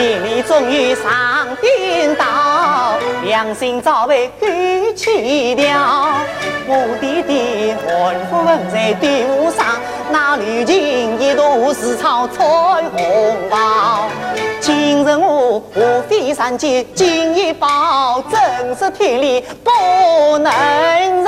天理终于上颠倒，良心早被勾起了。我弟弟寒风在队伍上，那绿锦一朵是草彩虹袍。今日我华飞上街，进一宝，真是天理不能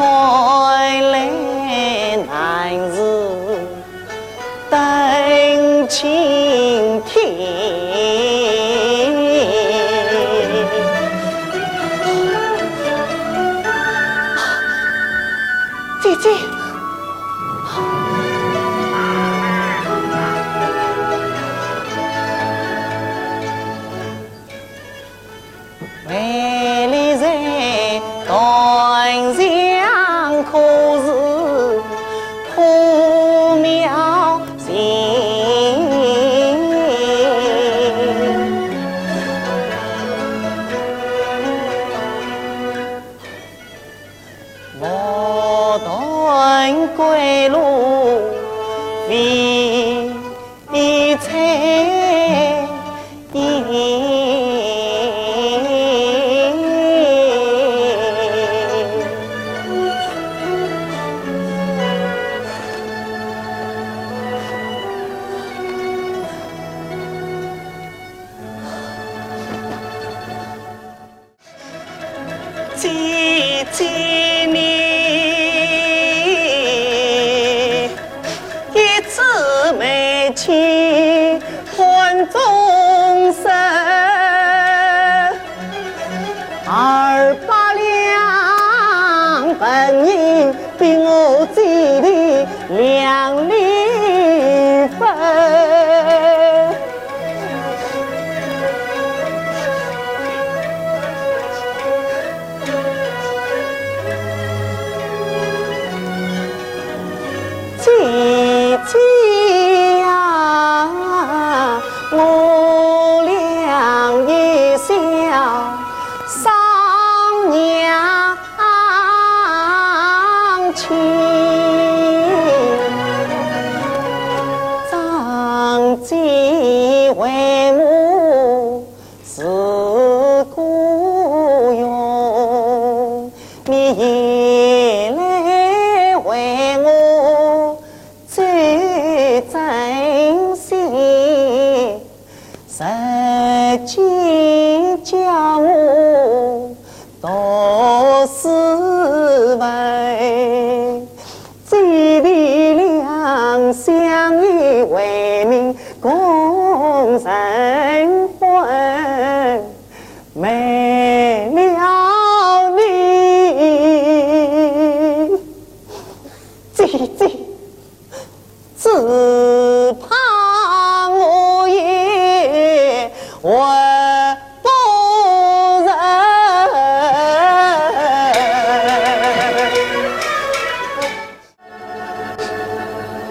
看来归路为彩姐银比我姐弟两离分。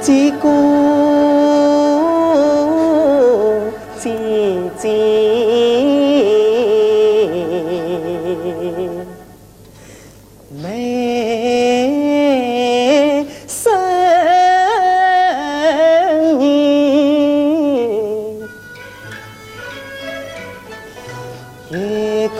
成。结果姐姐没生意，一颗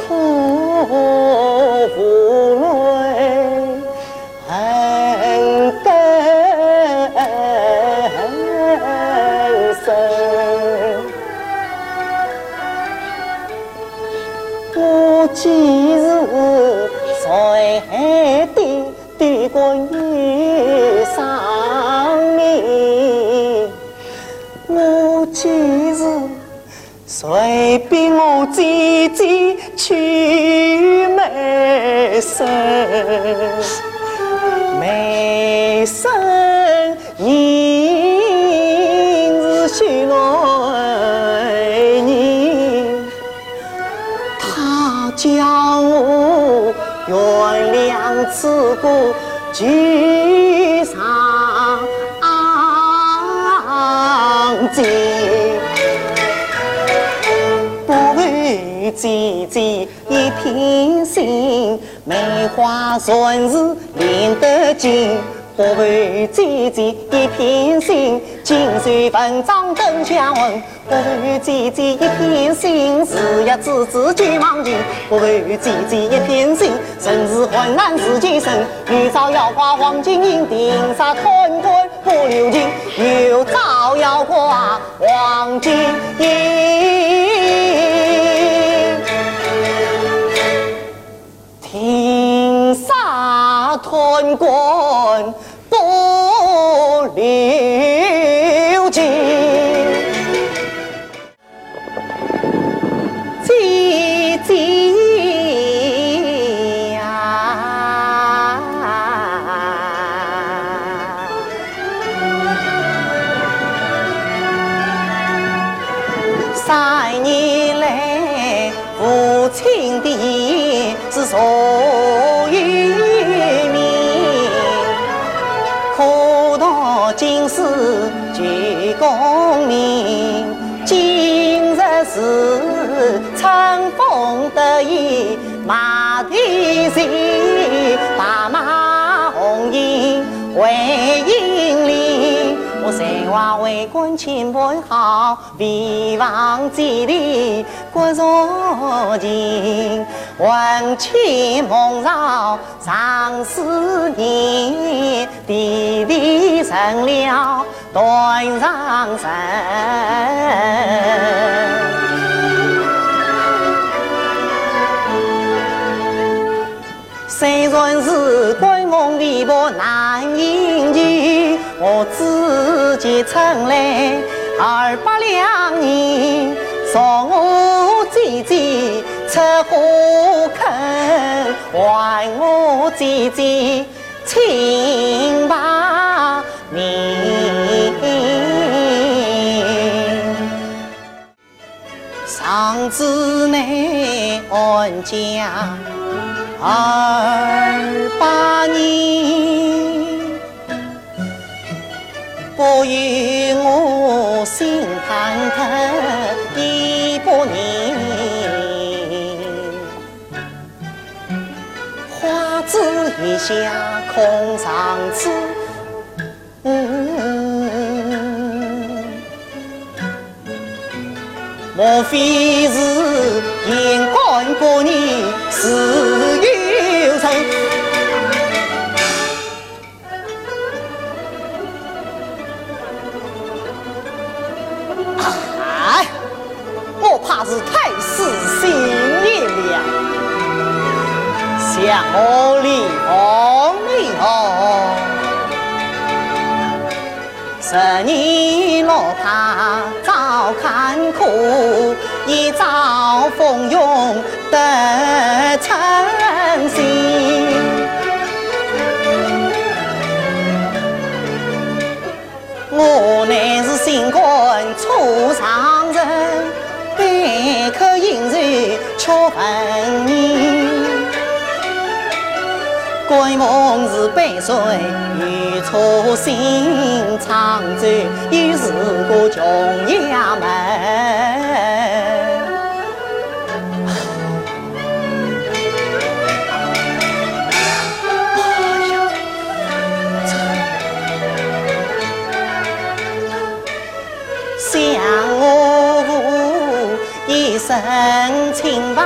逼我姐姐去美生，美生应是许诺人，他叫我原谅此过姐姐一片心，梅花顺势连得紧。不为姐姐一片心，金水文章登相闻。不为姐姐一片心，事业子子俱忙进。不为姐姐一片心，生死困难自己生。玉造要挂黄金银，定杀团棍不留情。又造要挂黄金银。官不留情，姐姐呀，三年来父亲的。是从缨为引领。神话为官清本好，为王建立国若情。问亲蒙绕上思念，弟弟成了断肠人。虽然是官梦微薄难应情。我自己称来二百两银，送我姐姐出火坑，还我姐姐清白命。上至内安家二百年。不与我心忐忑一百年，花枝一下空上枝，莫非是眼光过你自有情？早看苦，一朝蜂拥得鬼梦是悲岁欲出心，长醉又是个穷衙门。生清白，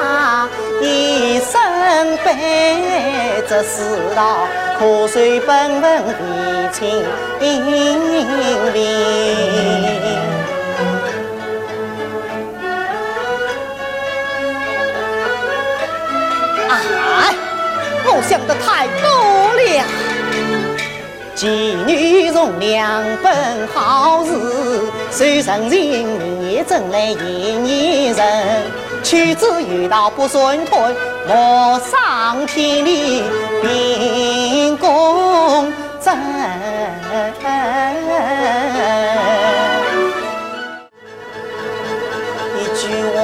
一生悲，这世道可算本分为情英灵。啊！我想的太多了，妓女从两本好事，虽成人也真来演一人。妻子遇到不顺腿，莫上天理秉公正。一句话，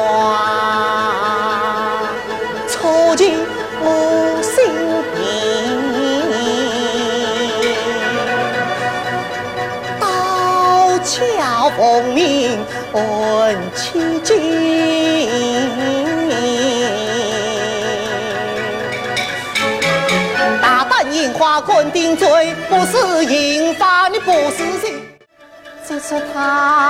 鞘奉命问千金。大胆樱花困定罪，不是银发你不是人。这是他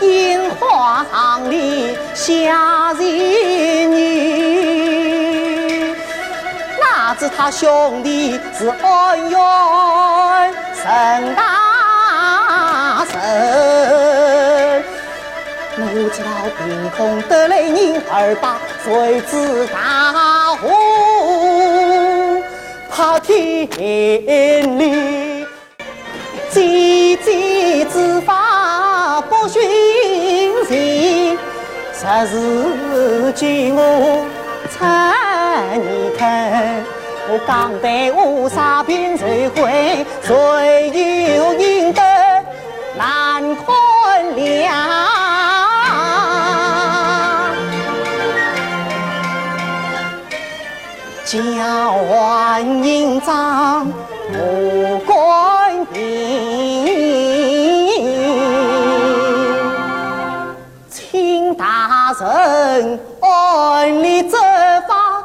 樱花行里下人女，哪知他兄弟是恩怨甚大我知道凭空得来人二把，谁知大祸怕天理。积极执法不寻情，十字军我参你看，我讲对话沙边谁会谁有应？难看了叫唤营帐我官兵请大人按律责罚